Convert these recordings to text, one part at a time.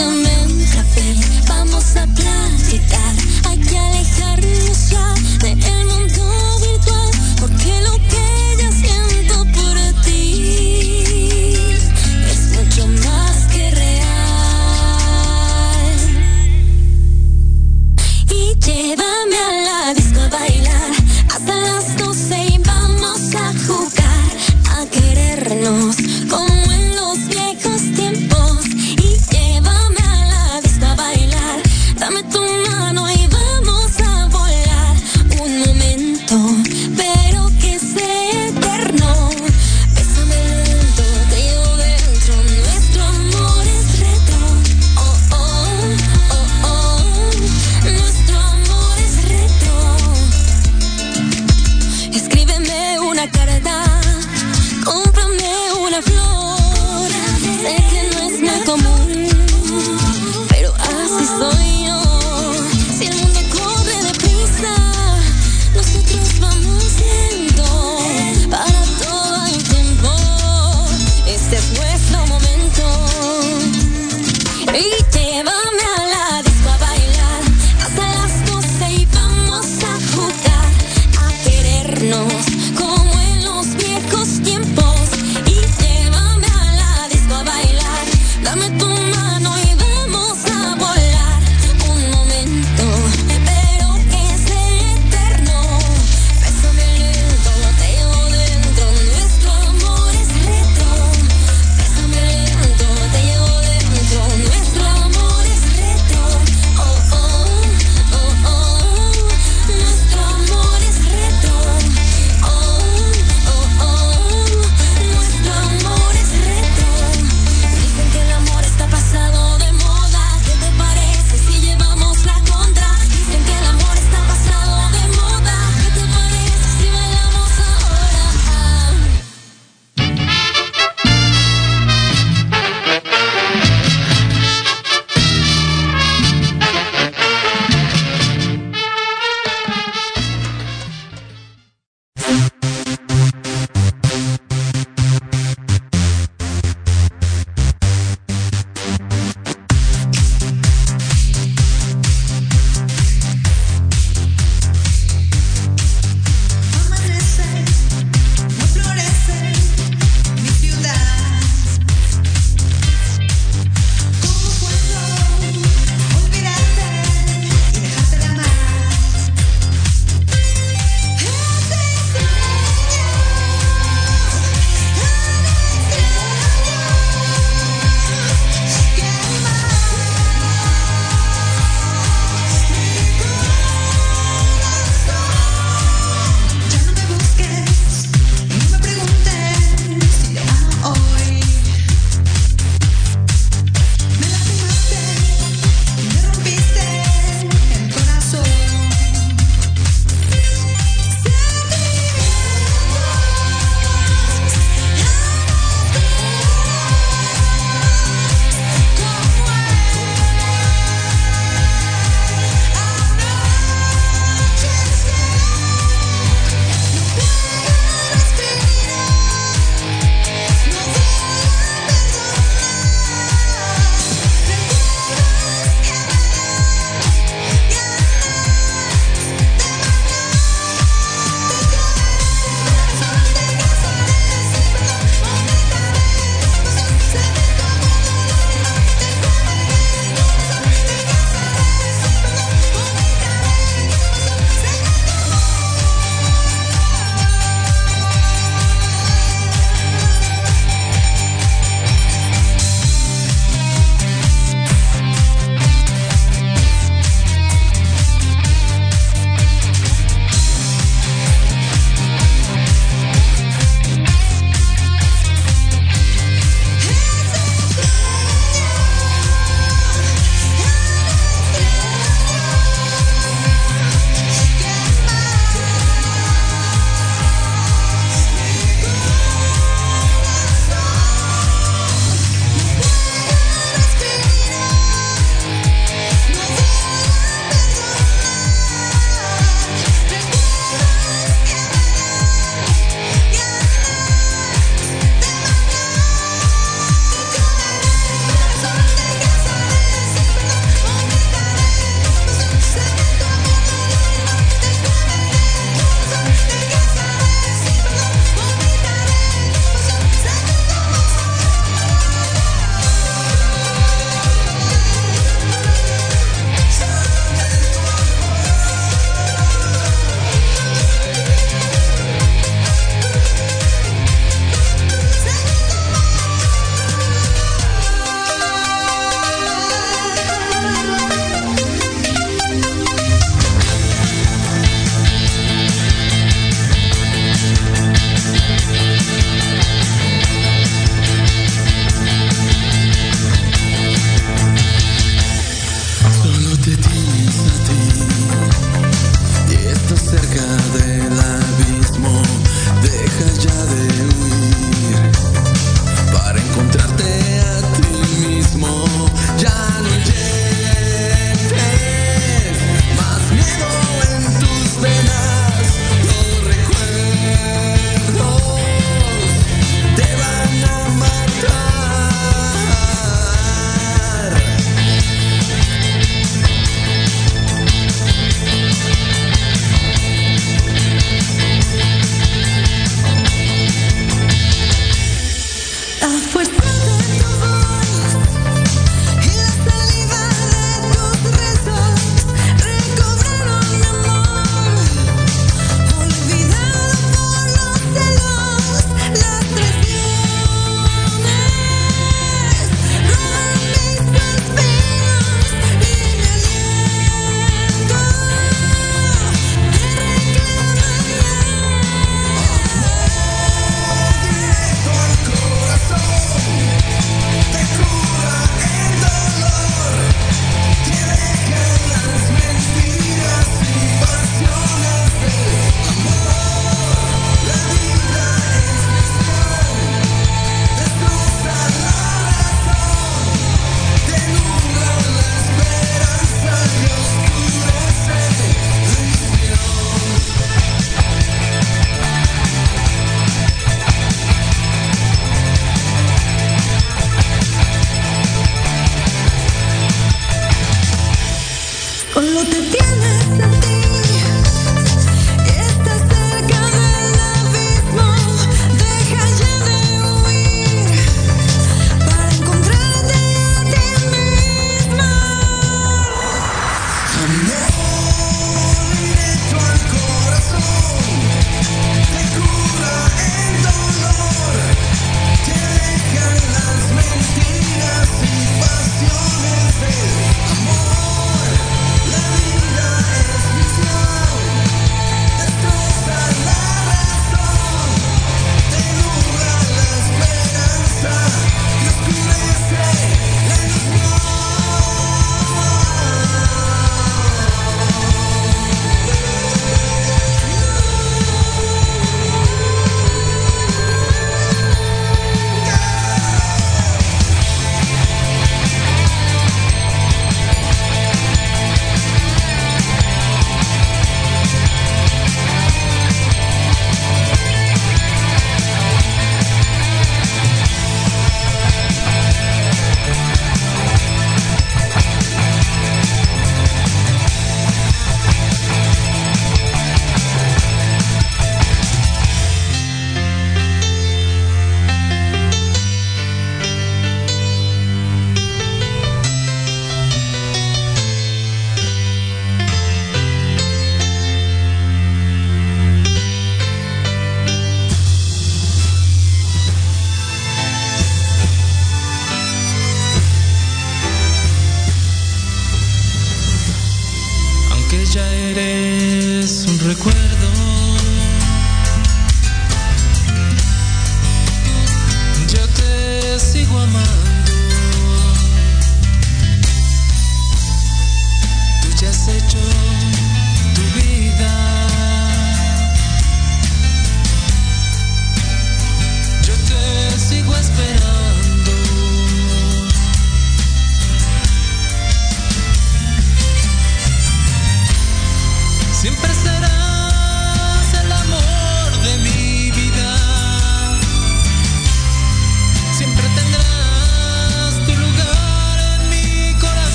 Invítame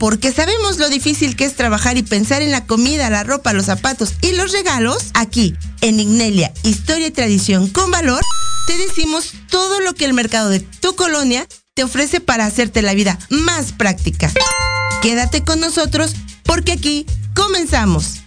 Porque sabemos lo difícil que es trabajar y pensar en la comida, la ropa, los zapatos y los regalos. Aquí, en Ignelia, Historia y Tradición con Valor, te decimos todo lo que el mercado de tu colonia te ofrece para hacerte la vida más práctica. Quédate con nosotros porque aquí comenzamos.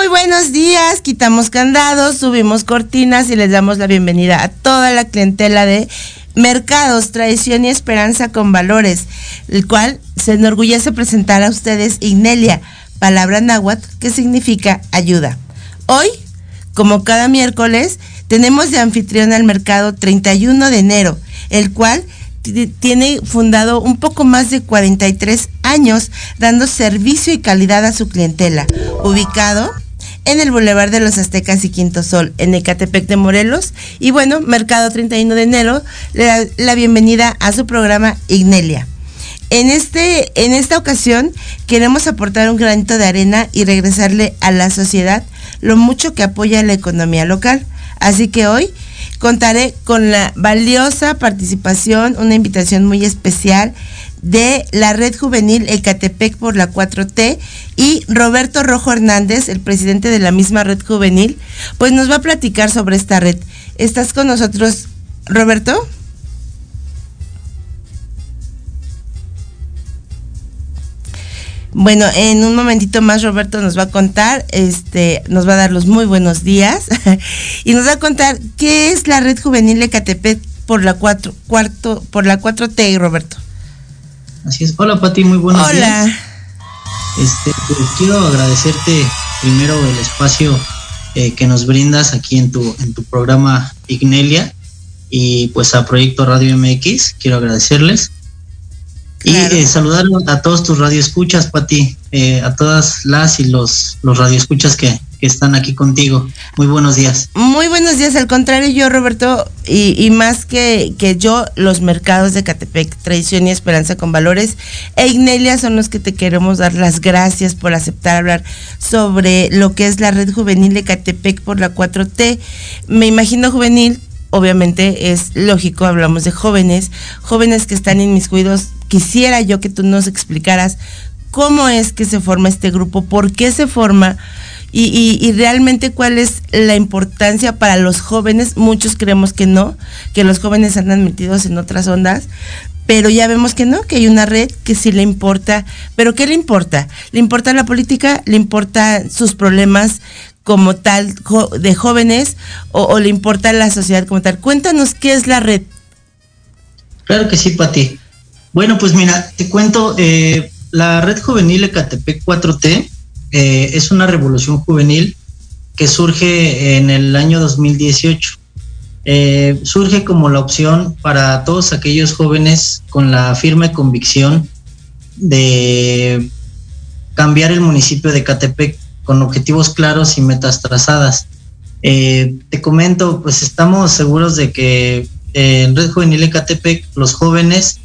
Muy buenos días, quitamos candados, subimos cortinas y les damos la bienvenida a toda la clientela de Mercados, Tradición y Esperanza con Valores, el cual se enorgullece presentar a ustedes Ignelia, palabra náhuatl que significa ayuda. Hoy, como cada miércoles, tenemos de anfitrión al mercado 31 de enero, el cual tiene fundado un poco más de 43 años dando servicio y calidad a su clientela, ubicado en el Boulevard de los Aztecas y Quinto Sol, en Ecatepec de Morelos. Y bueno, Mercado 31 de enero le da la bienvenida a su programa Ignelia. En, este, en esta ocasión queremos aportar un granito de arena y regresarle a la sociedad lo mucho que apoya la economía local. Así que hoy contaré con la valiosa participación, una invitación muy especial de la Red Juvenil Ecatepec por la 4T y Roberto Rojo Hernández, el presidente de la misma Red Juvenil, pues nos va a platicar sobre esta red. ¿Estás con nosotros, Roberto? Bueno, en un momentito más Roberto nos va a contar, este, nos va a dar los muy buenos días y nos va a contar qué es la Red Juvenil Ecatepec por la 4 cuarto por la 4T, Roberto. Así es. Hola Pati, muy buenos Hola. días. Este, pues, quiero agradecerte primero el espacio eh, que nos brindas aquí en tu en tu programa Ignelia y pues a Proyecto Radio MX, quiero agradecerles. Claro. Y eh, saludar a todos tus radioescuchas, Pati, eh, a todas las y los, los radioescuchas que, que están aquí contigo. Muy buenos días. Muy buenos días, al contrario yo, Roberto, y, más que, que yo, los mercados de Catepec, Tradición y Esperanza con Valores, e Ignelia son los que te queremos dar las gracias por aceptar hablar sobre lo que es la red juvenil de Catepec por la 4T. Me imagino juvenil, obviamente es lógico, hablamos de jóvenes, jóvenes que están inmiscuidos. Quisiera yo que tú nos explicaras cómo es que se forma este grupo, por qué se forma y, y, y, realmente cuál es la importancia para los jóvenes. Muchos creemos que no, que los jóvenes andan metidos en otras ondas, pero ya vemos que no, que hay una red que sí le importa. ¿Pero qué le importa? ¿Le importa la política? ¿Le importa sus problemas como tal de jóvenes o, o le importa la sociedad como tal? Cuéntanos qué es la red. Claro que sí, Pati. Bueno, pues mira, te cuento, eh, la red juvenil Ecatepec 4T eh, es una revolución juvenil que surge en el año 2018. Eh, surge como la opción para todos aquellos jóvenes con la firme convicción de cambiar el municipio de Catepec con objetivos claros y metas trazadas. Eh, te comento, pues estamos seguros de que en Red Juvenil Ecatepec los jóvenes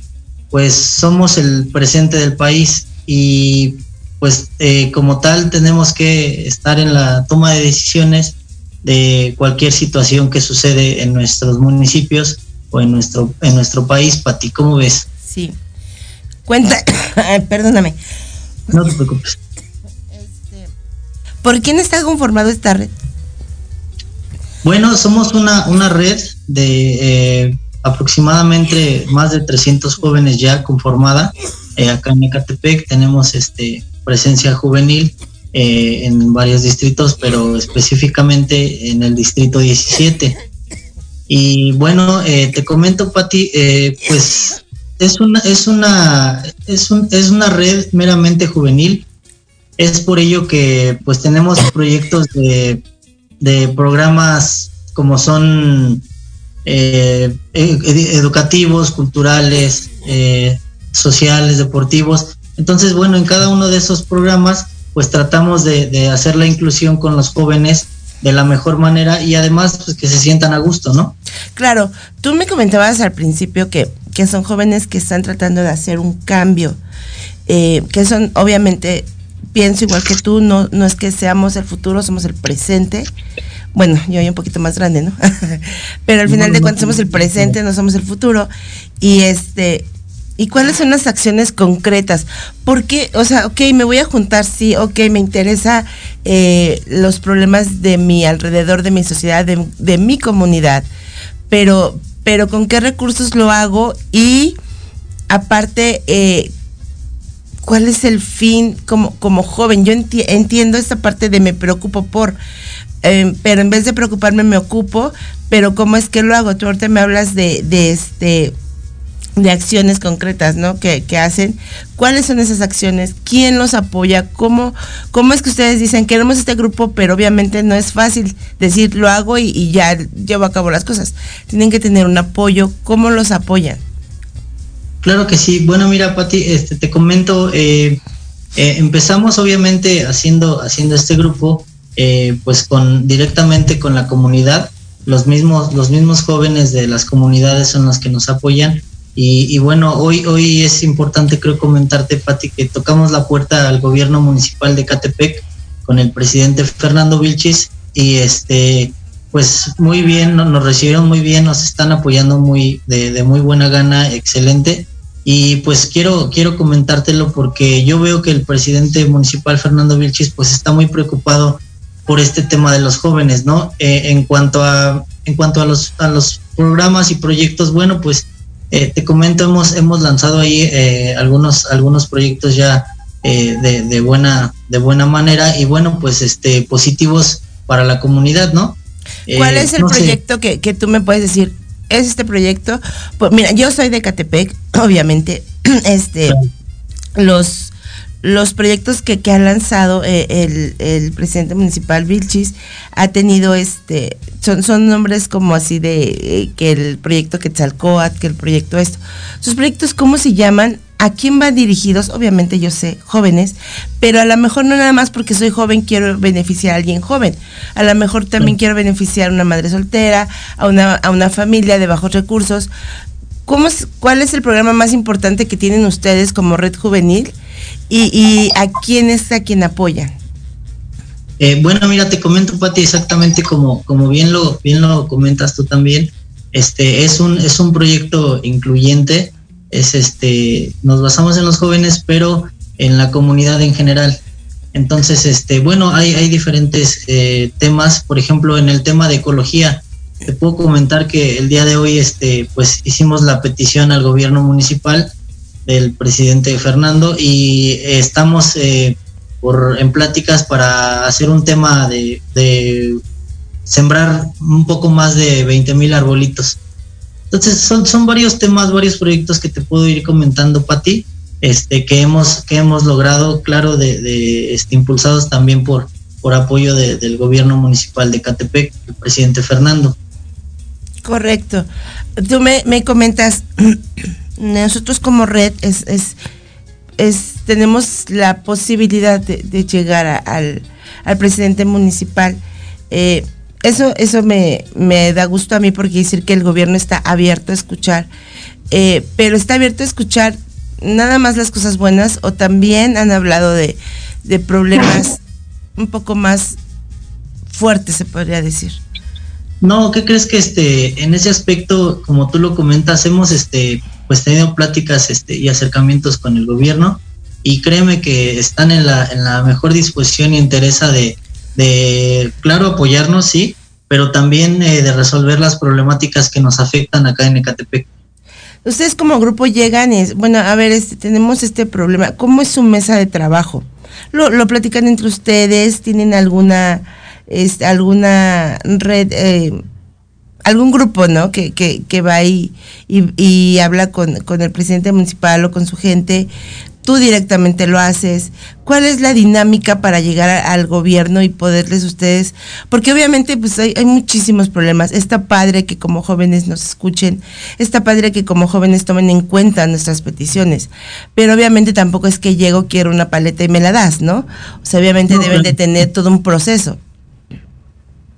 pues somos el presente del país y pues eh, como tal tenemos que estar en la toma de decisiones de cualquier situación que sucede en nuestros municipios o en nuestro en nuestro país. Pati, ¿cómo ves? Sí. Cuenta, perdóname. No te preocupes. Este, ¿Por quién está conformado esta red? Bueno, somos una, una red de eh, aproximadamente más de 300 jóvenes ya conformada. Eh, acá en Ecatepec tenemos este presencia juvenil eh, en varios distritos, pero específicamente en el distrito 17. Y bueno, eh, te comento, Pati, eh, pues es una, es una, es un, es una red meramente juvenil. Es por ello que pues tenemos proyectos de, de programas como son eh, educativos, culturales, eh, sociales, deportivos. Entonces, bueno, en cada uno de esos programas, pues tratamos de, hacer la inclusión con los jóvenes de la mejor manera y además pues, que se sientan a gusto, ¿no? Claro, tú me comentabas al principio que, que son jóvenes que están tratando de hacer un cambio, eh, que son obviamente, pienso igual que tú, no, no es que seamos el futuro, somos el presente. Bueno, yo soy un poquito más grande, ¿no? Pero al final de cuentas somos el presente, no somos el futuro. Y este, ¿Y cuáles son las acciones concretas? Porque, o sea, ok, me voy a juntar, sí, ok, me interesa eh, los problemas de mi alrededor, de mi sociedad, de, mi comunidad, pero, pero ¿con qué recursos lo hago? Y aparte, eh, ¿cuál es el fin como, como joven? Yo entiendo esta parte de me preocupo por, eh, pero en vez de preocuparme me ocupo, pero ¿cómo es que lo hago? Tú ahorita me hablas de este de acciones concretas, ¿no? Que, hacen. ¿Cuáles son esas acciones? ¿Quién los apoya? ¿Cómo, ¿Cómo es que ustedes dicen, queremos este grupo, pero obviamente no es fácil decir, lo hago y, ya llevo a cabo las cosas? Tienen que tener un apoyo. ¿Cómo los apoyan? Claro que sí. Bueno, mira, Pati, este, te comento, eh, eh, empezamos obviamente haciendo, haciendo este grupo, eh, pues con directamente con la comunidad. Los mismos, los mismos jóvenes de las comunidades son los que nos apoyan y, bueno, hoy, hoy es importante creo comentarte, Pati, que tocamos la puerta al gobierno municipal de Catepec con el presidente Fernando Vilchis y este pues muy bien, nos recibieron muy bien, nos están apoyando muy de, muy buena gana, excelente. Y pues quiero, quiero comentártelo porque yo veo que el presidente municipal Fernando Vilchis pues está muy preocupado por este tema de los jóvenes, ¿no? Eh, en cuanto a en cuanto a los a los programas y proyectos, bueno, pues eh, te comento, hemos, hemos lanzado ahí eh, algunos, algunos proyectos ya eh, de, buena, de buena manera y bueno, pues este, positivos para la comunidad, ¿no? ¿Cuál es el proyecto que, que tú me puedes decir? ¿Es este proyecto? Pues mira, yo soy de Catepec, obviamente. Este, los los proyectos que, que ha lanzado eh, el, presidente municipal Vilchis ha tenido este son, son nombres como así de eh, que el proyecto Quetzalcoatl, que el proyecto esto. Sus proyectos, ¿cómo se llaman? ¿A quién van dirigidos? Obviamente yo sé, jóvenes, pero a lo mejor no nada más porque soy joven quiero beneficiar a alguien joven. A lo mejor también quiero beneficiar a una madre soltera, a una, a una familia de bajos recursos. ¿Cómo ¿Cuál es el programa más importante que tienen ustedes como red juvenil? Y, a quién es a quien apoyan. Eh, bueno, mira, te comento, Pati, exactamente como, como bien lo, bien lo comentas tú también. Este es un, es un proyecto incluyente. Es este, nos basamos en los jóvenes, pero en la comunidad en general. Entonces, este, bueno, hay, hay diferentes eh, temas. Por ejemplo, en el tema de ecología, te puedo comentar que el día de hoy, este, pues hicimos la petición al gobierno municipal del presidente Fernando y estamos eh, por, en pláticas para hacer un tema de, sembrar un poco más de 20 mil arbolitos. Entonces son, son varios temas, varios proyectos que te puedo ir comentando, Pati, este, que hemos, que hemos logrado, claro, de, este, impulsados también por, por apoyo del gobierno municipal de Catepec, el presidente Fernando. Correcto. Tú me, me comentas nosotros como red es, es, tenemos la posibilidad de, llegar al, presidente municipal. Eh, eso eso me, da gusto a mí porque decir que el gobierno está abierto a escuchar, eh, pero está abierto a escuchar nada más las cosas buenas o también han hablado de, de problemas un poco más fuertes, se podría decir. No, ¿qué crees que este, en ese aspecto, como tú lo comentas, hemos este, pues tenido pláticas este, y acercamientos con el gobierno y créeme que están en la, en la mejor disposición y interesa de, claro, apoyarnos, sí, pero también eh, de resolver las problemáticas que nos afectan acá en Ecatepec. Ustedes como grupo llegan y, bueno, a ver, este, tenemos este problema. ¿Cómo es su mesa de trabajo? ¿Lo, lo platican entre ustedes? ¿Tienen alguna, este, alguna red, eh, algún grupo, ¿no? Que, que, que va y, y, y habla con, con el presidente municipal o con su gente, tú directamente lo haces. ¿Cuál es la dinámica para llegar a- al gobierno y poderles ustedes? Porque obviamente pues hay, hay muchísimos problemas. Está padre que como jóvenes nos escuchen, está padre que como jóvenes tomen en cuenta nuestras peticiones, pero obviamente tampoco es que llego, quiero una paleta y me la das, ¿no? O sea, obviamente No, deben de tener todo un proceso.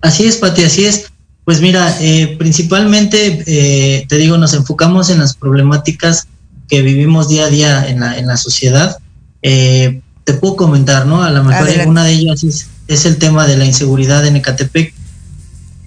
Así es, Pati, así es. Pues mira, eh, principalmente, eh, te digo, nos enfocamos en las problemáticas que vivimos día a día en la, en la sociedad. Eh, te puedo comentar, ¿no? A lo mejor Adelante. una de ellas es, es el tema de la inseguridad en Ecatepec.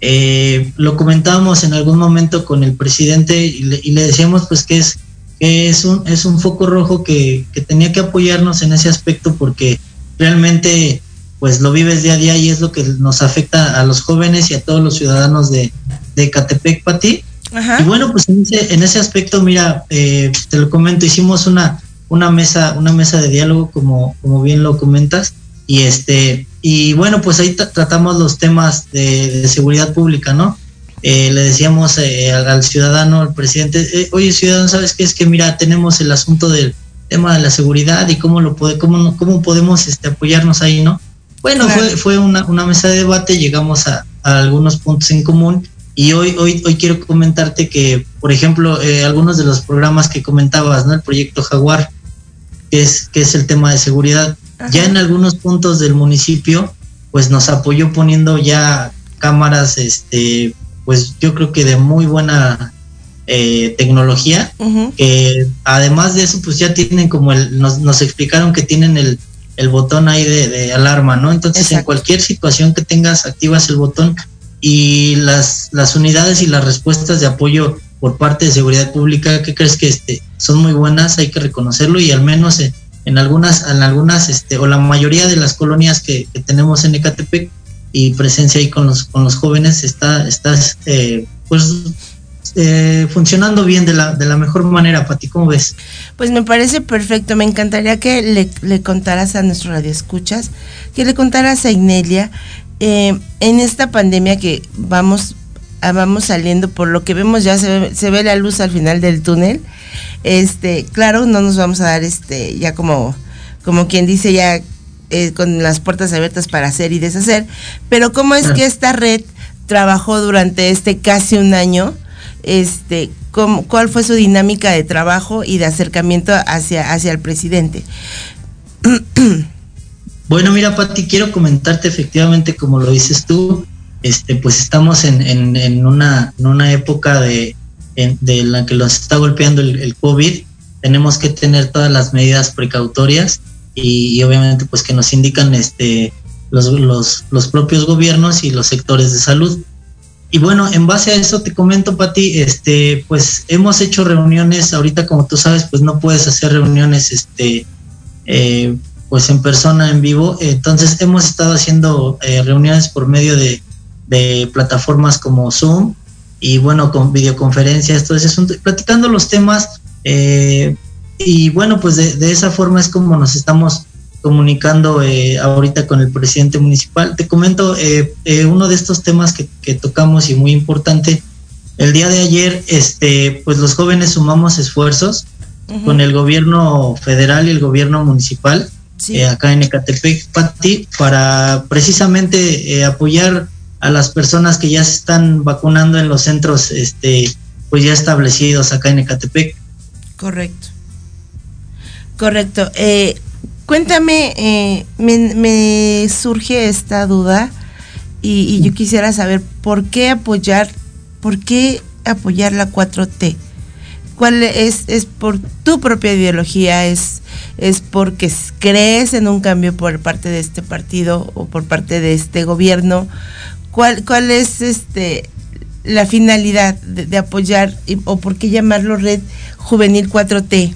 Eh, lo comentábamos en algún momento con el presidente y le, y le decíamos pues que es, que es, un, es un foco rojo que, que tenía que apoyarnos en ese aspecto porque realmente pues lo vives día a día y es lo que nos afecta a los jóvenes y a todos los ciudadanos de, de Catepec, Pati. Ajá. Y bueno, pues en ese, en ese aspecto, mira, eh, te lo comento, hicimos una, una mesa, una mesa de diálogo, como, como bien lo comentas, y este, y bueno, pues ahí tra- tratamos los temas de, de seguridad pública, ¿no? Eh, le decíamos eh, al, al ciudadano, al presidente, eh, oye ciudadano, ¿sabes qué? Es que mira, tenemos el asunto del tema de la seguridad y cómo lo puede, cómo, cómo podemos este, apoyarnos ahí, ¿no? Bueno, Claro. fue, fue una, una mesa de debate, llegamos a, a algunos puntos en común y hoy, hoy, hoy quiero comentarte que, por ejemplo, eh, algunos de los programas que comentabas, ¿no? El proyecto Jaguar, que es, que es el tema de seguridad, Ajá. ya en algunos puntos del municipio, pues nos apoyó poniendo ya cámaras, este, pues yo creo que de muy buena eh, tecnología, que además de eso, pues ya tienen como el, nos, nos explicaron que tienen el, el botón ahí de, de alarma, ¿no? Entonces, en cualquier situación que tengas, activas el botón y las, las unidades y las respuestas de apoyo por parte de seguridad pública, ¿qué crees que este, son muy buenas? Hay que reconocerlo y al menos en, en algunas, en algunas, este, o la mayoría de las colonias que, que tenemos en Ecatepec y presencia ahí con los, con los jóvenes está, está eh, pues eh, funcionando bien de la, de la mejor manera, Pati, ¿cómo ves? Pues me parece perfecto. Me encantaría que le, le contaras a nuestro radio escuchas, que le contaras a Inelia eh, en esta pandemia que vamos, ah, vamos saliendo, por lo que vemos ya se ve, se ve la luz al final del túnel. Este, claro, no nos vamos a dar este, ya como, como quien dice ya eh, con las puertas abiertas para hacer y deshacer, pero cómo es que esta red trabajó durante este casi un año, este, cómo, cuál fue su dinámica de trabajo y de acercamiento hacia, hacia el presidente. Bueno, mira, Pati, quiero comentarte efectivamente, como lo dices tú, este, pues estamos en, en, en una, en una época de, en- de la que los está golpeando el, el COVID. Tenemos que tener todas las medidas precautorias y, y obviamente pues que nos indican este, los, los, los propios gobiernos y los sectores de salud. Y bueno, en base a eso te comento, Pati, este, pues hemos hecho reuniones, ahorita como tú sabes, pues no puedes hacer reuniones, este, eh, pues en persona, en vivo. Entonces hemos estado haciendo eh, reuniones por medio de, de plataformas como Zoom y bueno, con videoconferencias, todo ese asunto, platicando los temas. eh, y bueno, pues de, de esa forma es como nos estamos comunicando eh, ahorita con el presidente municipal. Te comento eh, eh, uno de estos temas que, que tocamos y muy importante. El día de ayer, este, pues los jóvenes sumamos esfuerzos con el gobierno federal y el gobierno municipal Sí. eh, acá en Ecatepec, Pati, para precisamente eh, apoyar a las personas que ya se están vacunando en los centros este pues ya establecidos acá en Ecatepec. Correcto. Correcto. Eh, cuéntame, eh, me, surge esta duda y, yo quisiera saber por qué apoyar, por qué apoyar la 4T. ¿Cuál es, es por tu propia ideología? ¿Es, ¿Es porque crees en un cambio por parte de este partido o por parte de este gobierno? ¿Cuál, cuál es este la finalidad de, apoyar o por qué llamarlo Red Juvenil 4T?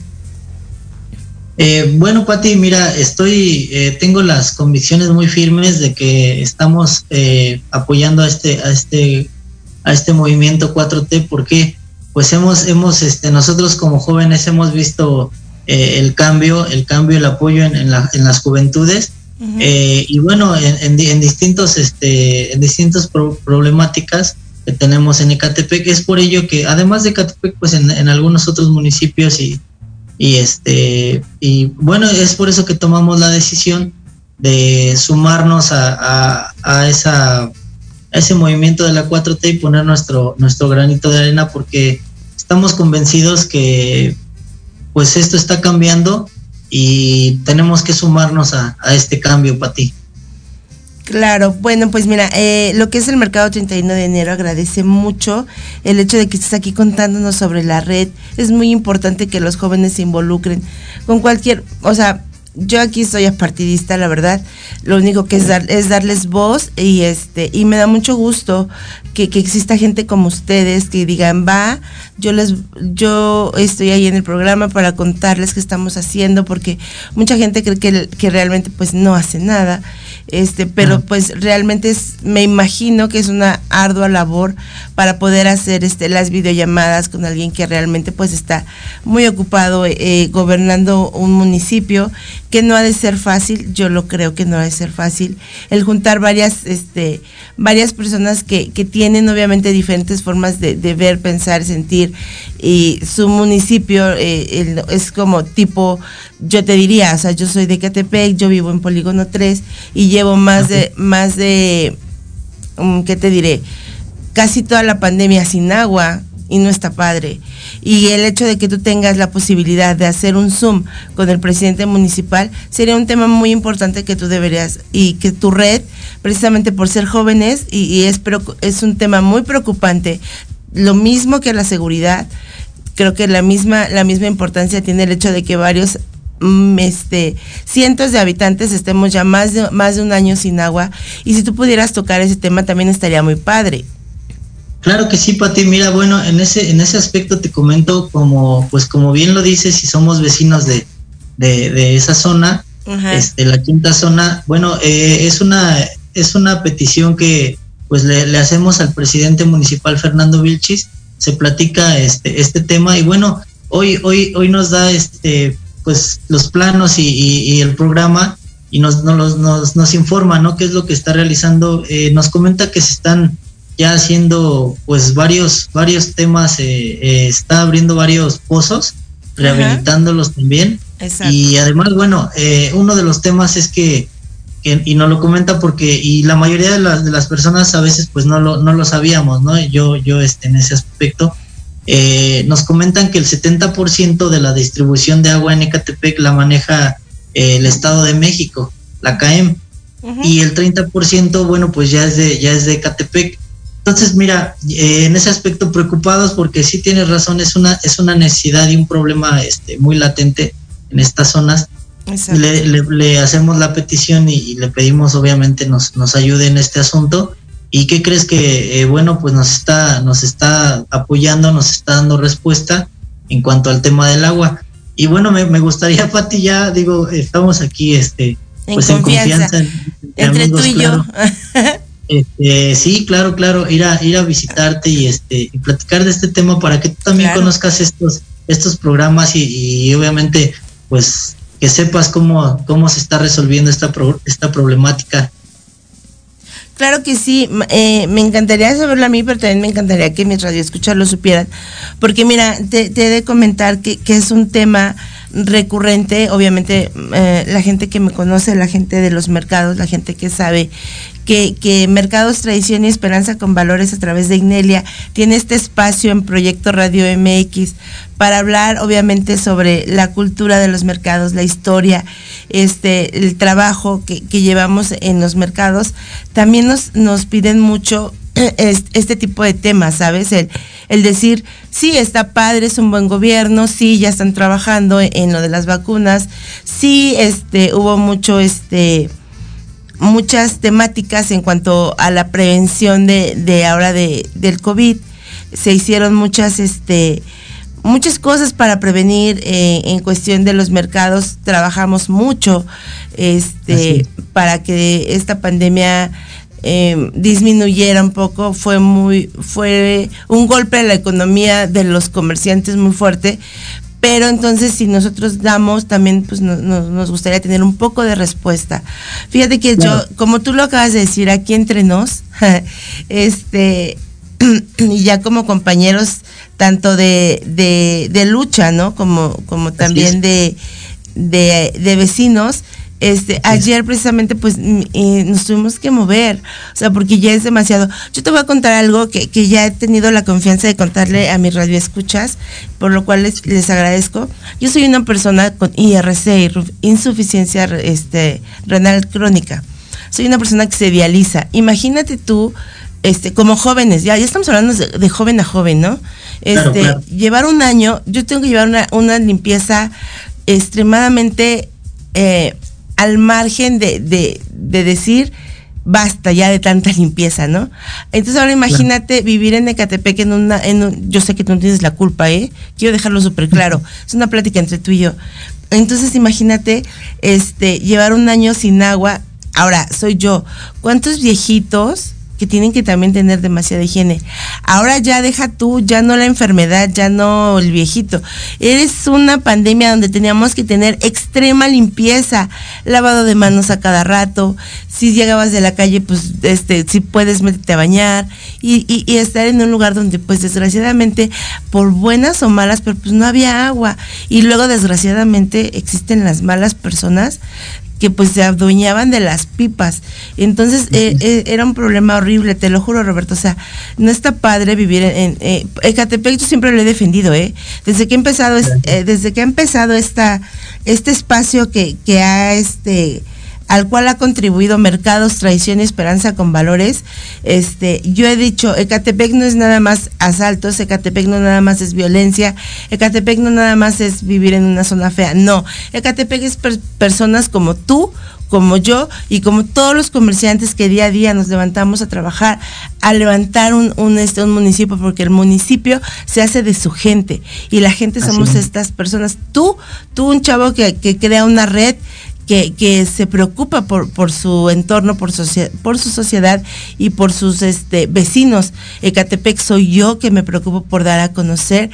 Eh, bueno, Pati, mira, estoy, eh, tengo las convicciones muy firmes de que estamos eh, apoyando a este, a este, a este movimiento 4T, porque pues hemos, hemos, este, nosotros como jóvenes hemos visto eh, el cambio, el cambio, el apoyo en, en, la- en las juventudes. Eh, y bueno, en, en di- en distintos, este, en distintas pro- problemáticas, que tenemos en Ecatepec. Es por ello que, además de Ecatepec, pues en, en algunos otros municipios y, y este y bueno, es por eso que tomamos la decisión de sumarnos a, a, esa ese movimiento de la 4T y poner nuestro, nuestro granito de arena porque estamos convencidos que pues esto está cambiando y tenemos que sumarnos a, a este cambio, Pati. Claro, bueno, pues mira, eh, lo que es el mercado 31 de enero agradece mucho el hecho de que estés aquí contándonos sobre la red. Es muy importante que los jóvenes se involucren con cualquier, o sea, yo aquí soy apartidista, la verdad. Lo único que es dar, es darles voz y este y me da mucho gusto que, que exista gente como ustedes que digan va, yo les yo estoy ahí en el programa para contarles qué estamos haciendo porque mucha gente cree que, que realmente pues no hace nada este pero pues realmente es me imagino que es una ardua labor para poder hacer este las videollamadas con alguien que realmente pues está muy ocupado eh, gobernando un municipio que no ha de ser fácil yo lo creo que no ha de ser fácil el juntar varias este varias personas que, que tienen obviamente diferentes formas de, de ver pensar sentir y su municipio eh, el, es como tipo, yo te diría, o sea, yo soy de Catepec, yo vivo en Polígono 3 y llevo más de, más de, um, ¿qué te diré? Casi toda la pandemia sin agua y no está padre. Y el hecho de que tú tengas la posibilidad de hacer un Zoom con el presidente municipal sería un tema muy importante que tú deberías y que tu red, precisamente por ser jóvenes, y, y es, es un tema muy preocupante, lo mismo que la seguridad, creo que la misma, la misma importancia tiene el hecho de que varios mm, este, cientos de habitantes estemos ya más de, más de un año sin agua y si tú pudieras tocar ese tema también estaría muy padre. Claro que sí, Pati. Mira, bueno, en ese, en ese aspecto te comento como, pues como bien lo dices, si somos vecinos de, de, de esa zona, Ajá. este, la quinta zona, bueno, eh, es una, es una petición que pues le, le, hacemos al presidente municipal Fernando Vilchis, se platica este, este tema y bueno, hoy, hoy, hoy nos da este, pues los planos y, y, y el programa y nos, nos, nos, nos, informa, ¿no? ¿Qué es lo que está realizando? Eh, nos comenta que se están ya haciendo pues varios, varios temas, eh, eh, está abriendo varios pozos, rehabilitándolos Ajá. también. Exacto. Y además, bueno, eh, uno de los temas es que que, y nos lo comenta porque y la mayoría de las, de las personas a veces pues no lo, no lo sabíamos, ¿no? Yo, yo este, en ese aspecto, eh, nos comentan que el 70% de la distribución de agua en Ecatepec la maneja eh, el Estado de México, la CAEM, uh -huh. y el 30% bueno pues ya es de, ya es de Ecatepec. Entonces, mira, eh, en ese aspecto preocupados porque sí tienes razón, es una, es una necesidad y un problema este, muy latente en estas zonas le, le, le, hacemos la petición y, y, le pedimos obviamente nos, nos ayude en este asunto. ¿Y qué crees que, eh, bueno, pues nos está, nos está apoyando, nos está dando respuesta en cuanto al tema del agua? Y bueno, me, me gustaría, Pati, ya digo, estamos aquí, este, pues en confianza, en confianza entre amigos, tú y claro. yo. este, sí, claro, claro, ir a, ir a visitarte y este, y platicar de este tema para que tú también claro. conozcas estos, estos programas y, y obviamente, pues que sepas cómo, cómo se está resolviendo esta, pro, esta problemática. Claro que sí, eh, me encantaría saberlo a mí, pero también me encantaría que mis radioescuchas lo supieran, porque mira, te, te, he de comentar que, que es un tema recurrente, obviamente eh, la gente que me conoce, la gente de los mercados, la gente que sabe que, que, Mercados Tradición y Esperanza con Valores a través de Ignelia tiene este espacio en Proyecto Radio MX para hablar obviamente sobre la cultura de los mercados, la historia, este, el trabajo que, que llevamos en los mercados. También nos, nos piden mucho este tipo de temas, ¿sabes? El, el decir, sí, está padre, es un buen gobierno, sí, ya están trabajando en, en lo de las vacunas, sí, este, hubo mucho, este, muchas temáticas en cuanto a la prevención de, de ahora de, del COVID. Se hicieron muchas, este, muchas cosas para prevenir eh, en cuestión de los mercados. Trabajamos mucho este, para que esta pandemia eh, disminuyera un poco. Fue muy, fue un golpe a la economía de los comerciantes muy fuerte, pero entonces si nosotros damos también pues no, no, nos gustaría tener un poco de respuesta. Fíjate que yo como tú lo acabas de decir aquí entre nos este y ya como compañeros tanto de, de, de lucha, ¿no? Como, como también de, de, de vecinos, este, ayer precisamente pues eh, nos tuvimos que mover, o sea, porque ya es demasiado. Yo te voy a contar algo que, que ya he tenido la confianza de contarle a mi radio escuchas, por lo cual les, les agradezco. Yo soy una persona con IRC, insuficiencia este, renal crónica. Soy una persona que se dializa. Imagínate tú, este, como jóvenes, ya, ya estamos hablando de, de joven a joven, ¿no? Este, Claro, claro. llevar un año, yo tengo que llevar una, una limpieza extremadamente eh, al margen de, de, de decir basta ya de tanta limpieza, ¿no? Entonces ahora imagínate vivir en Ecatepec en una, en un, yo sé que tú no tienes la culpa, ¿eh? Quiero dejarlo súper claro. Es una plática entre tú y yo. Entonces imagínate, este, llevar un año sin agua. Ahora, soy yo. ¿Cuántos viejitos que tienen que también tener demasiada higiene? Ahora ya deja tú, ya no la enfermedad, ya no el viejito. Eres una pandemia donde teníamos que tener extrema limpieza, lavado de manos a cada rato. Si llegabas de la calle, pues, este, si puedes meterte a bañar y, y, estar en un lugar donde, pues, desgraciadamente, por buenas o malas, pero pues no había agua. Y luego, desgraciadamente, existen las malas personas que pues se adueñaban de las pipas. Entonces eh, eh, era un problema horrible, te lo juro Roberto. O sea, no está padre vivir en, en eh, Ecatepec, yo siempre lo he defendido, ¿eh? Desde que ha empezado, eh, desde que ha empezado esta, este espacio que, que ha este al cual ha contribuido Mercados, Tradición y Esperanza con Valores. Este, yo he dicho, Ecatepec no es nada más asaltos, Ecatepec no nada más es violencia, Ecatepec no nada más es vivir en una zona fea, no, Ecatepec es per- personas como tú, como yo y como todos los comerciantes que día a día nos levantamos a trabajar, a levantar un, un, este, un municipio, porque el municipio se hace de su gente y la gente Así somos es. estas personas. Tú, tú un chavo que, que crea una red que, que se preocupa por, por su entorno, por, socie- por su sociedad y por sus este, vecinos. Ecatepec soy yo que me preocupo por dar a conocer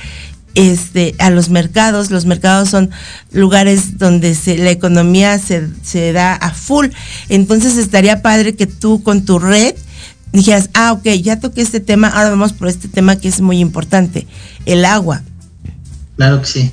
este, a los mercados. Los mercados son lugares donde se, la economía se, se da a full. Entonces estaría padre que tú con tu red dijeras, ah, ok, ya toqué este tema, ahora vamos por este tema que es muy importante, el agua. Claro que sí.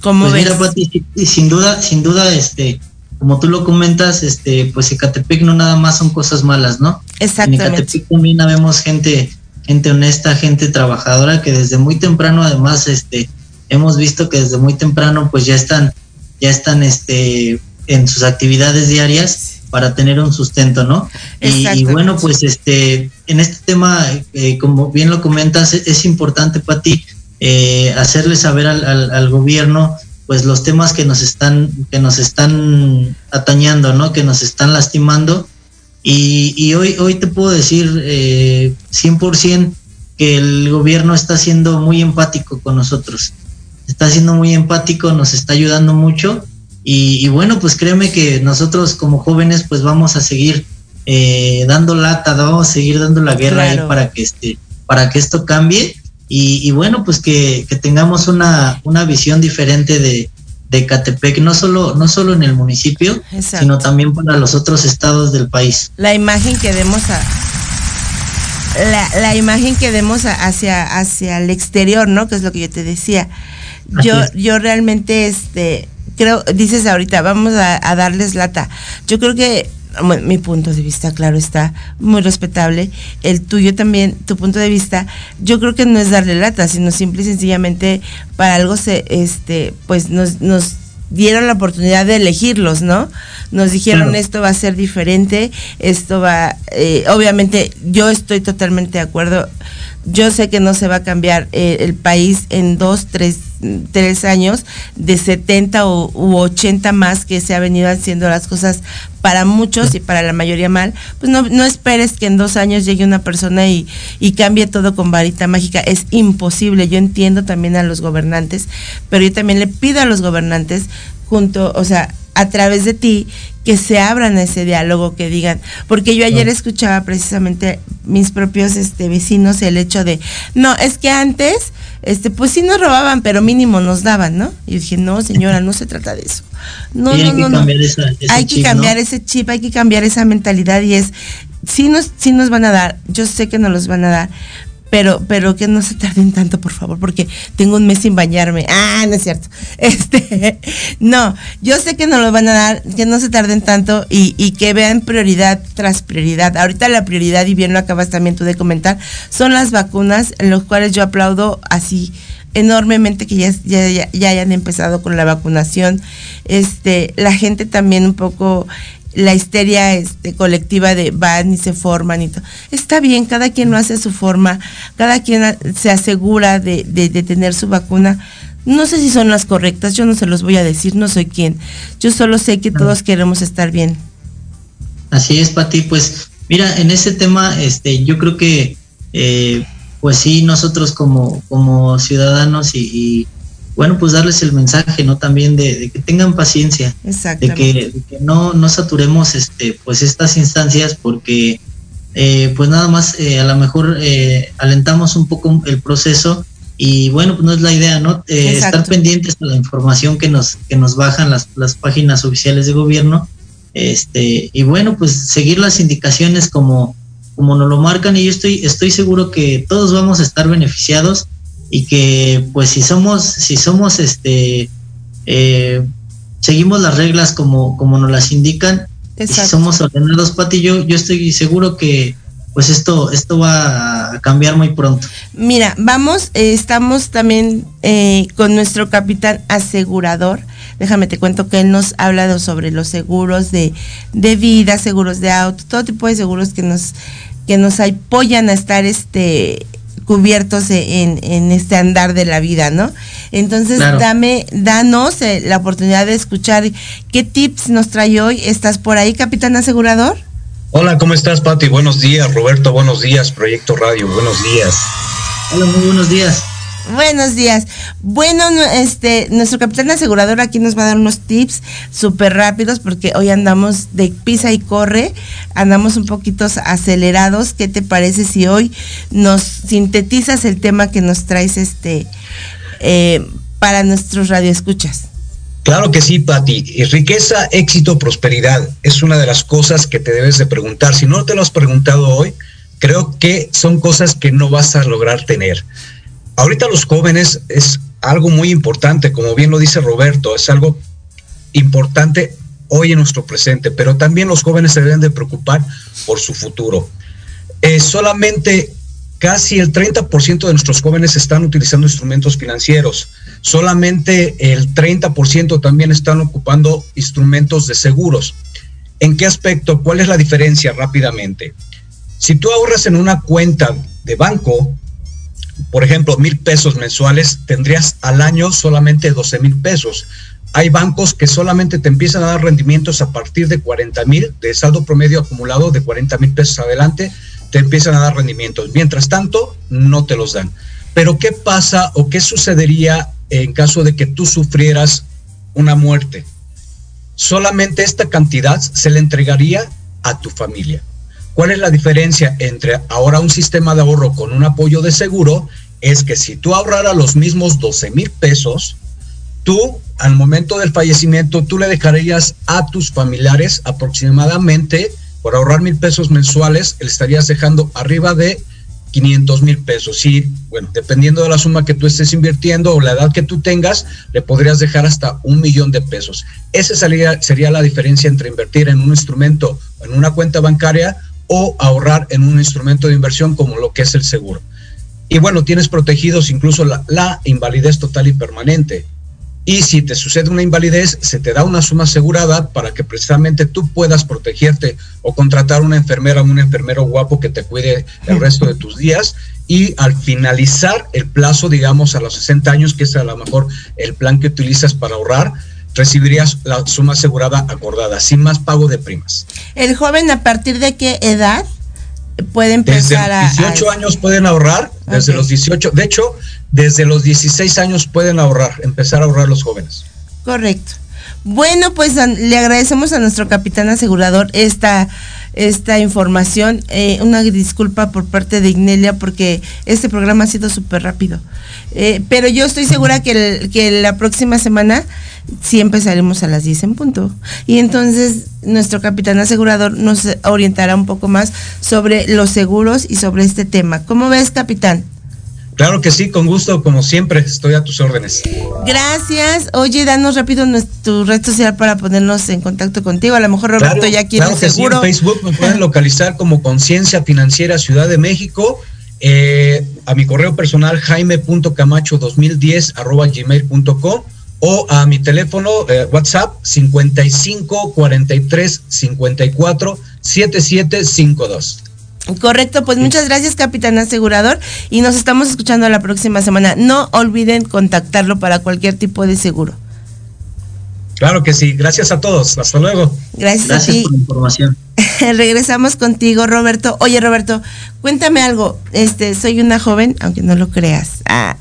¿Cómo Pues ves? mira, Pati, sin duda, sin duda, este, como tú lo comentas, este, pues Ecatepec no nada más son cosas malas, ¿no? En Exactamente. Ecatepec también vemos gente, gente honesta, gente trabajadora que desde muy temprano, además, este, hemos visto que desde muy temprano, pues ya están, ya están, este, en sus actividades diarias para tener un sustento, ¿no? Y, y bueno, pues este, en este tema, eh, como bien lo comentas, es, es importante para ti eh, hacerle saber al, al, al gobierno pues los temas que nos están que nos están atañando no que nos están lastimando. Y, y hoy hoy te puedo decir eh, 100% que el gobierno está siendo muy empático con nosotros. Está siendo muy empático nos está ayudando mucho. Y, y bueno pues créeme que nosotros como jóvenes pues vamos a seguir eh, dando lata vamos a seguir dando la guerra Claro. ahí para que este para que esto cambie y, y bueno, pues que, que tengamos una, una visión diferente de, de Catepec, no solo, no solo en el municipio, Exacto. sino también para los otros estados del país. la imagen que demos a la, la imagen que demos a- hacia hacia el exterior, ¿no? Que es lo que yo te decía. Yo yo realmente este creo dices ahorita vamos a, a darles lata. Yo creo que bueno, mi punto de vista, claro, está muy respetable. El tuyo también, tu punto de vista, yo creo que no es darle lata, sino simple y sencillamente para algo se, este, pues nos, nos dieron la oportunidad de elegirlos, ¿no? Nos dijeron Claro. esto va a ser diferente, esto va, eh, obviamente yo estoy totalmente de acuerdo. Yo sé que no se va a cambiar eh, el país en dos, tres, tres años, de 70 o, u 80 más que se ha venido haciendo las cosas para muchos y para la mayoría mal. Pues no, no esperes que en dos años llegue una persona y, y cambie todo con varita mágica. Es imposible. Yo entiendo también a los gobernantes, pero yo también le pido a los gobernantes junto, o sea, a través de ti, que se abran a ese diálogo, que digan, porque yo ayer escuchaba precisamente mis propios este, vecinos el hecho de, no, es que antes, este, pues sí nos robaban, pero mínimo nos daban, ¿no? Y yo dije, no, señora, no se trata de eso. No, no, no, no. cambiar esa- ese Hay que cambiar ese chip, hay que cambiar esa mentalidad y es, sí nos, sí nos van a dar, yo sé que nos los van a dar, pero, pero que no se tarden tanto, por favor, porque tengo un mes sin bañarme. Ah, no es cierto. Este, no, yo sé que no lo van a dar, que no se tarden tanto y, y que vean prioridad tras prioridad. Ahorita la prioridad, y bien lo acabas también tú de comentar, son las vacunas, en los cuales yo aplaudo así enormemente que ya, ya, ya, hayan empezado con la vacunación. Este, la gente también un poco la histeria este, colectiva de van y se forman y todo. Está bien, cada quien lo hace a su forma, cada quien se asegura de, de, de, tener su vacuna. No sé si son las correctas, yo no se los voy a decir, no soy quien. Yo solo sé que todos queremos estar bien. Así es, Pati. Pues mira, en ese tema, este, yo creo que, eh, pues sí, nosotros como, como ciudadanos y, y bueno, pues darles el mensaje, ¿no? También de, de que tengan paciencia, de que, de que, no, no saturemos este, pues estas instancias porque eh, pues nada más eh, a lo mejor eh, alentamos un poco el proceso y bueno, pues no es la idea, ¿no? Eh, estar pendientes de la información que nos, que nos bajan las, las páginas oficiales de gobierno, este, y bueno, pues seguir las indicaciones como, como nos lo marcan y yo estoy, estoy seguro que todos vamos a estar beneficiados y que pues si somos si somos este eh, seguimos las reglas como como nos las indican y si somos ordenados Pati yo yo estoy seguro que pues esto esto va a cambiar muy pronto. Mira vamos eh, estamos también eh, con nuestro capitán asegurador. Déjame te cuento que él nos ha hablado sobre los seguros de, de vida seguros de auto todo tipo de seguros que nos que nos apoyan a estar este cubiertos en, en, este andar de la vida, ¿no? Entonces, claro. dame, danos eh, la oportunidad de escuchar qué tips nos trae hoy. ¿Estás por ahí, capitán asegurador? Hola, ¿cómo estás, Pati? Buenos días, Roberto. Buenos días, Proyecto Radio. Buenos días. Hola, muy buenos días. Buenos días. Bueno, este, nuestro capitán asegurador aquí nos va a dar unos tips súper rápidos porque hoy andamos de pisa y corre, andamos un poquito acelerados. ¿Qué te parece si hoy nos sintetizas el tema que nos traes este eh, para nuestros radioescuchas? Claro que sí, Pati. Riqueza, éxito, prosperidad es una de las cosas que te debes de preguntar. Si no te lo has preguntado hoy, creo que son cosas que no vas a lograr tener. Ahorita los jóvenes es algo muy importante, como bien lo dice Roberto, es algo importante hoy en nuestro presente, pero también los jóvenes se deben de preocupar por su futuro. Eh, solamente casi el 30% de nuestros jóvenes están utilizando instrumentos financieros, solamente el 30% también están ocupando instrumentos de seguros. ¿En qué aspecto? ¿Cuál es la diferencia rápidamente? Si tú ahorras en una cuenta de banco, por ejemplo, mil pesos mensuales, tendrías al año solamente 12 mil pesos. Hay bancos que solamente te empiezan a dar rendimientos a partir de 40 mil, de saldo promedio acumulado de 40 mil pesos adelante, te empiezan a dar rendimientos. Mientras tanto, no te los dan. Pero ¿qué pasa o qué sucedería en caso de que tú sufrieras una muerte? Solamente esta cantidad se le entregaría a tu familia. ¿Cuál es la diferencia entre ahora un sistema de ahorro con un apoyo de seguro? Es que si tú ahorraras los mismos 12 mil pesos, tú al momento del fallecimiento, tú le dejarías a tus familiares aproximadamente, por ahorrar mil pesos mensuales, le estarías dejando arriba de 500 mil pesos. Y bueno, dependiendo de la suma que tú estés invirtiendo o la edad que tú tengas, le podrías dejar hasta un millón de pesos. Esa sería, sería la diferencia entre invertir en un instrumento, en una cuenta bancaria o ahorrar en un instrumento de inversión como lo que es el seguro. Y bueno, tienes protegidos incluso la, la, invalidez total y permanente. Y si te sucede una invalidez, se te da una suma asegurada para que precisamente tú puedas protegerte o contratar una enfermera o un enfermero guapo que te cuide el resto de tus días. Y al finalizar el plazo, digamos a los 60 años, que es a lo mejor el plan que utilizas para ahorrar, recibirías la suma asegurada acordada, sin más pago de primas. ¿El joven a partir de qué edad puede empezar desde los 18 a... años pueden ahorrar, desde okay. los 18, de hecho, desde los 16 años pueden ahorrar, empezar a ahorrar los jóvenes. Correcto. Bueno, pues le agradecemos a nuestro capitán asegurador esta esta información. Eh, una disculpa por parte de Ignelia porque este programa ha sido súper rápido. Eh, pero yo estoy segura que, que la próxima semana sí empezaremos a las 10 en punto. Y entonces nuestro capitán asegurador nos orientará un poco más sobre los seguros y sobre este tema. ¿Cómo ves, capitán? Claro que sí, con gusto, como siempre, estoy a tus órdenes. Gracias. Oye, danos rápido tu red social para ponernos en contacto contigo. A lo mejor Roberto ya quiere claro que seguro. Sí, en Facebook me pueden localizar como Conciencia Financiera Ciudad de México. Eh, a mi correo personal jaime.camacho2010 arroba gmail.com o a mi teléfono eh, WhatsApp 55 43 54 7752. Correcto, pues muchas gracias, capitán asegurador, y nos estamos escuchando la próxima semana. No olviden contactarlo para cualquier tipo de seguro. Claro que sí, gracias a todos, hasta luego. Gracias, a ti. por la información. Regresamos contigo, Roberto. Oye, Roberto, cuéntame algo. Este, soy una joven, aunque no lo creas. Ah,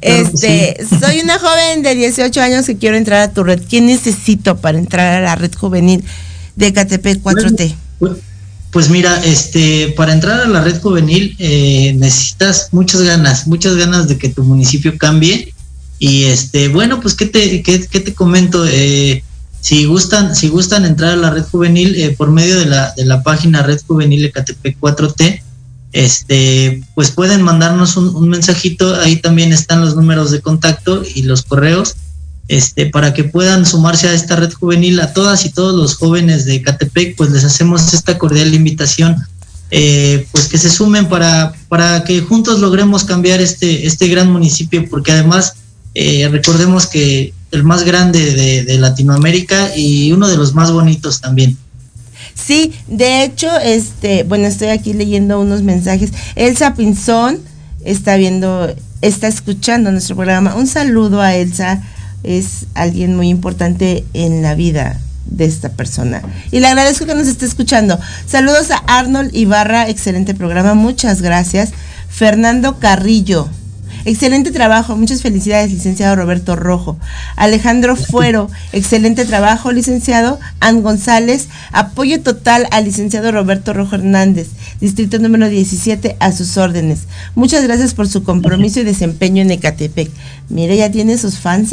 este, soy una joven de 18 años que quiero entrar a tu red. ¿Qué necesito para entrar a la red juvenil de KTP 4T? Pues mira, este, para entrar a la red juvenil eh, necesitas muchas ganas, muchas ganas de que tu municipio cambie. Y este, bueno, pues qué te, qué, te comento, eh, si gustan, si gustan entrar a la red juvenil eh, por medio de la, de la página Red Juvenil EKTP 4T, este, pues pueden mandarnos un mensajito, ahí también están los números de contacto y los correos este, para que puedan sumarse a esta red juvenil, a todas y todos los jóvenes de Catepec, pues les hacemos esta cordial invitación, eh, pues que se sumen para, para que juntos logremos cambiar este, este gran municipio, porque además eh, recordemos que el más grande de, de, Latinoamérica y uno de los más bonitos también. Sí, de hecho, este, bueno, estoy aquí leyendo unos mensajes. Elsa Pinzón está viendo, está escuchando nuestro programa. Un saludo a Elsa es alguien muy importante en la vida de esta persona. Y le agradezco que nos esté escuchando. Saludos a Arnold Ibarra, excelente programa, muchas gracias. Fernando Carrillo, Excelente trabajo, muchas felicidades, licenciado Roberto Rojo. Alejandro Fuero, excelente trabajo, licenciado. Ann González, apoyo total al licenciado Roberto Rojo Hernández, distrito número 17, a sus órdenes. Muchas gracias por su compromiso y desempeño en Ecatepec. Mire, ya tiene sus fans.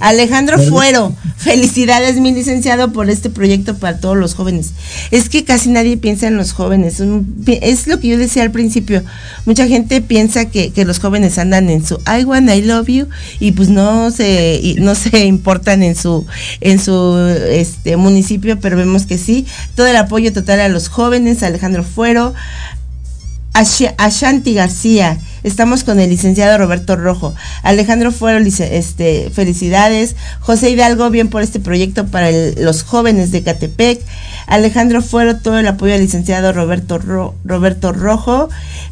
Alejandro Fuero, felicidades, mi licenciado, por este proyecto para todos los jóvenes. Es que casi nadie piensa en los jóvenes. Es lo que yo decía al principio. Mucha gente piensa que, que los jóvenes andan en su I want, I love you y pues no se no se importan en su en su este municipio, pero vemos que sí. Todo el apoyo total a los jóvenes, Alejandro Fuero, Ashanti García. Estamos con el licenciado Roberto Rojo. Alejandro Fuero, este, felicidades. José Hidalgo, bien por este proyecto para los jóvenes de Catepec. Alejandro Fuero, todo el apoyo al licenciado Roberto, Roberto Rojo.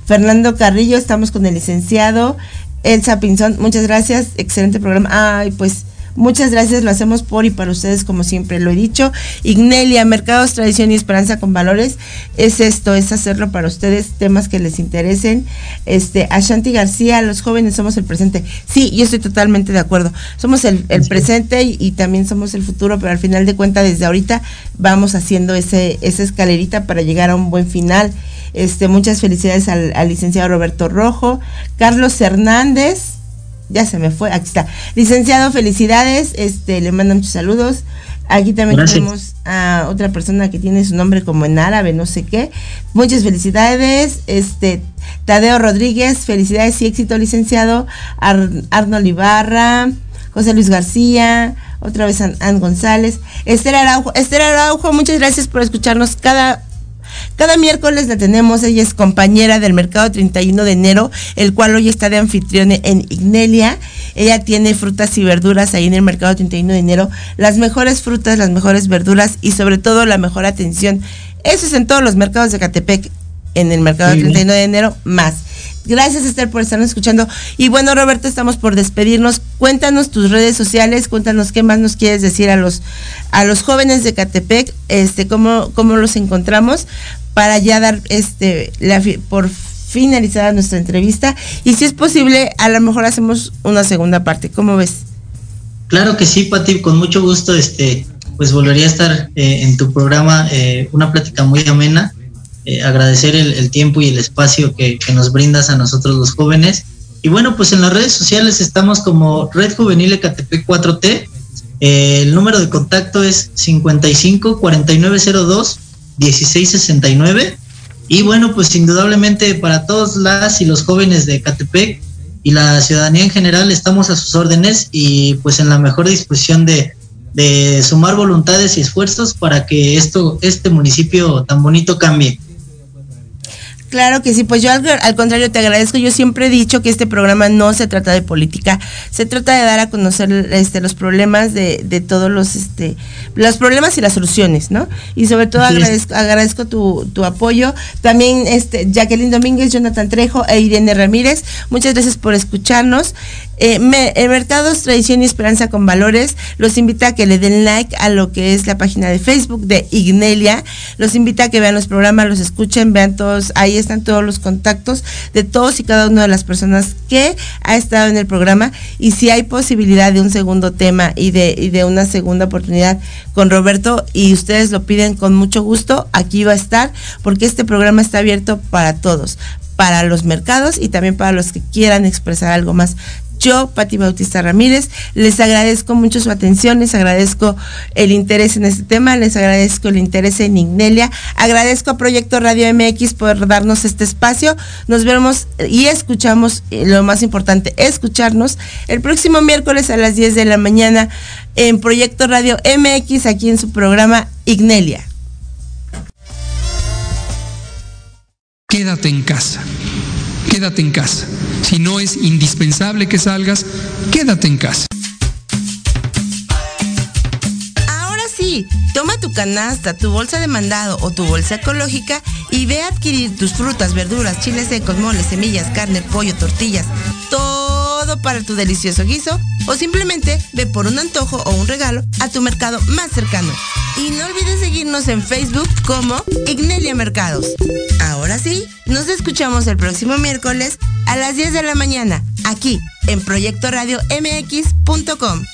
Fernando Carrillo, estamos con el licenciado. Elsa Pinzón, muchas gracias. Excelente programa. Ay, pues Muchas gracias, lo hacemos por y para ustedes, como siempre lo he dicho. Ignelia, Mercados, Tradición y Esperanza con Valores, es esto, es hacerlo para ustedes, temas que les interesen. Este, Ashanti García, los jóvenes somos el presente. Sí, yo estoy totalmente de acuerdo. Somos el, presente y, también somos el futuro, pero al final de cuentas, desde ahorita vamos haciendo ese, esa escalerita para llegar a un buen final. Este, muchas felicidades al, al licenciado Roberto Rojo, Carlos Hernández, ya se me fue, aquí está. Licenciado, felicidades, este, le mando muchos saludos. Aquí también tenemos a otra persona que tiene su nombre como en árabe, no sé qué. Muchas felicidades, este, Tadeo Rodríguez, felicidades y éxito, licenciado. Arnold Ibarra, José Luis García, otra vez Ann González, Esther Araujo. Esther Araujo, muchas gracias por escucharnos cada cada miércoles la tenemos, ella es compañera del mercado 31 de enero, el cual hoy está de anfitrión en Ignelia. Ella tiene frutas y verduras ahí en el mercado 31 de enero, las mejores frutas, las mejores verduras y sobre todo la mejor atención. Eso es en todos los mercados de Catepec, en el mercado 31 de enero, más. Gracias Esther por estarnos escuchando. Y bueno, Roberto, estamos por despedirnos. Cuéntanos tus redes sociales, cuéntanos qué más nos quieres decir a los a los jóvenes de Catepec, este cómo cómo los encontramos para ya dar este la por finalizada nuestra entrevista y si es posible, a lo mejor hacemos una segunda parte. ¿Cómo ves? Claro que sí, Pati, con mucho gusto, este, pues volvería a estar eh, en tu programa, eh, una plática muy amena. Eh, agradecer el, tiempo y el espacio que, nos brindas a nosotros los jóvenes. Y bueno, pues en las redes sociales estamos como Red Juvenil EKTP 4T. el número de contacto es 55 4902 1669. Y bueno, pues indudablemente para todos las y los jóvenes de Ecatepec y la ciudadanía en general estamos a sus órdenes y pues en la mejor disposición de, de sumar voluntades y esfuerzos para que esto, este municipio tan bonito cambie. Claro que sí, pues yo al, contrario te agradezco. Yo siempre he dicho que este programa no se trata de política, se trata de dar a conocer este, los problemas de, de todos los, este, los problemas y las soluciones, ¿no? Y sobre todo agradezco, agradezco tu, tu, apoyo. También este, Jacqueline Domínguez, Jonathan Trejo e Irene Ramírez, muchas gracias por escucharnos. Eh, Mercados Tradición y Esperanza con Valores los invita a que le den like a lo que es la página de Facebook de Ignelia. Los invita a que vean los programas, los escuchen, vean todos, ahí están todos los contactos de todos y cada una de las personas que ha estado en el programa. Y si hay posibilidad de un segundo tema y de, y de una segunda oportunidad con Roberto y ustedes lo piden con mucho gusto, aquí va a estar porque este programa está abierto para todos, para los mercados y también para los que quieran expresar algo más. Yo, Pati Bautista Ramírez, les agradezco mucho su atención, les agradezco el interés en este tema, les agradezco el interés en Ignelia, agradezco a Proyecto Radio MX por darnos este espacio. Nos vemos y escuchamos, eh, lo más importante, escucharnos el próximo miércoles a las 10 de la mañana en Proyecto Radio MX, aquí en su programa Ignelia. Quédate en casa quédate en casa. Si no es indispensable que salgas, quédate en casa. Ahora sí, toma tu canasta, tu bolsa de mandado o tu bolsa ecológica y ve a adquirir tus frutas, verduras, chiles secos, moles, semillas, carne, pollo, tortillas, todo para tu delicioso guiso o simplemente ve por un antojo o un regalo a tu mercado más cercano. Y no olvides seguirnos en Facebook como Ignelia Mercados. Ahora sí, nos escuchamos el próximo miércoles a las 10 de la mañana, aquí en Proyecto Radio MX.com.